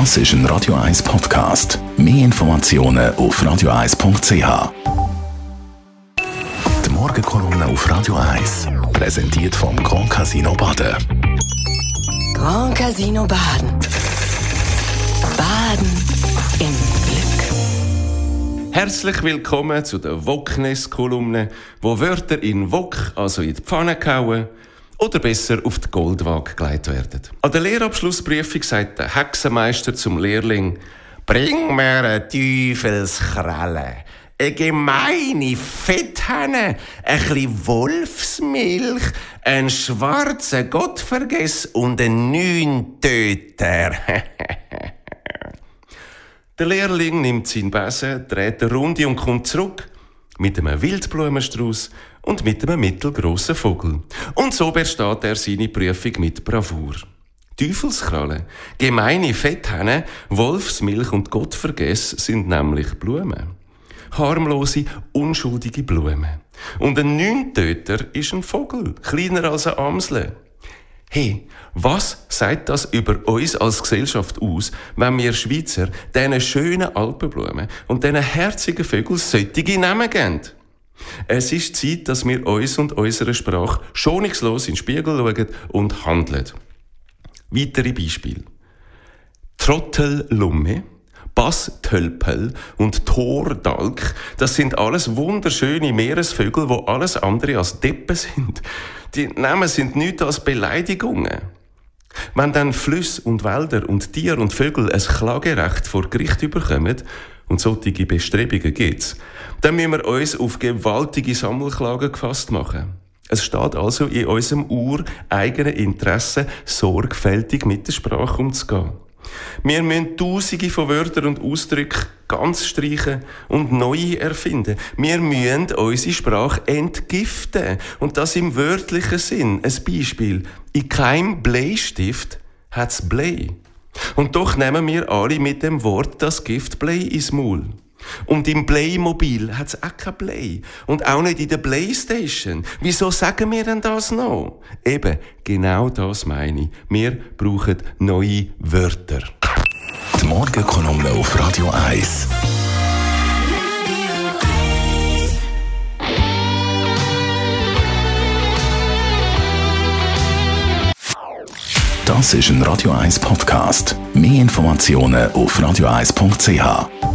Das ist ein Radio 1 Podcast. Mehr Informationen auf radio1.ch. Die Morgenkolumne auf Radio 1 präsentiert vom Grand Casino Baden. Grand Casino Baden. Baden im Glück. Herzlich willkommen zu der Woknes-Kolumne, wo Wörter in Wok, also in die Pfanne gehauen, oder besser auf die Goldwaage gelegt werden. An der Lehrabschlussprüfung sagt der Hexenmeister zum Lehrling, Bring mir eine Teufelskralle, eine gemeine Fetthenne, ein bisschen Wolfsmilch, einen schwarzen Gottvergess und einen Neuntöter. Der Lehrling nimmt seinen Besen, dreht eine Runde und kommt zurück mit einem Wildblumenstrauß und mit einem mittelgroßen Vogel. Und so besteht er seine Prüfung mit Bravour. Teufelskralle, gemeine Fetthenne, Wolfsmilch und Gottvergess sind nämlich Blumen. Harmlose, unschuldige Blumen. Und ein Neuntöter ist ein Vogel, kleiner als ein Amsle. Hey, was sagt das über uns als Gesellschaft aus, wenn wir Schweizer diesen schönen Alpenblumen und diesen herzigen Vögeln solche Namen geben? Es ist Zeit, dass wir uns und unserer Sprache schonungslos in den Spiegel schauen und handeln. Weitere Beispiele. Trottellumme, Basstölpel und Tordalk, das sind alles wunderschöne Meeresvögel, wo alles andere als Deppen sind. Die Namen sind nichts als Beleidigungen. Wenn dann Flüsse und Wälder und Tiere und Vögel ein Klagerecht vor Gericht überkommen, und solche Bestrebungen gibt's, dann müssen wir uns auf gewaltige Sammelklagen gefasst machen. Es steht also in unserem ureigenen Interesse, sorgfältig mit der Sprache umzugehen. Wir müssen Tausende von Wörtern und Ausdrücken ganz streichen und neue erfinden. Wir müssen unsere Sprache entgiften. Und das im wörtlichen Sinn. Ein Beispiel. In keinem Bleistift hat's Blei. Und doch nehmen wir alle mit dem Wort das Gift Blei ins Maul. Und im Playmobil hat's auch kein Play. Und auch nicht in der Playstation. Wieso sagen wir denn das noch? Eben, genau das meine ich. Wir brauchen neue Wörter. Die Morgenkolumne auf Radio 1. Das ist ein Radio 1 Podcast. Mehr Informationen auf radio1.ch.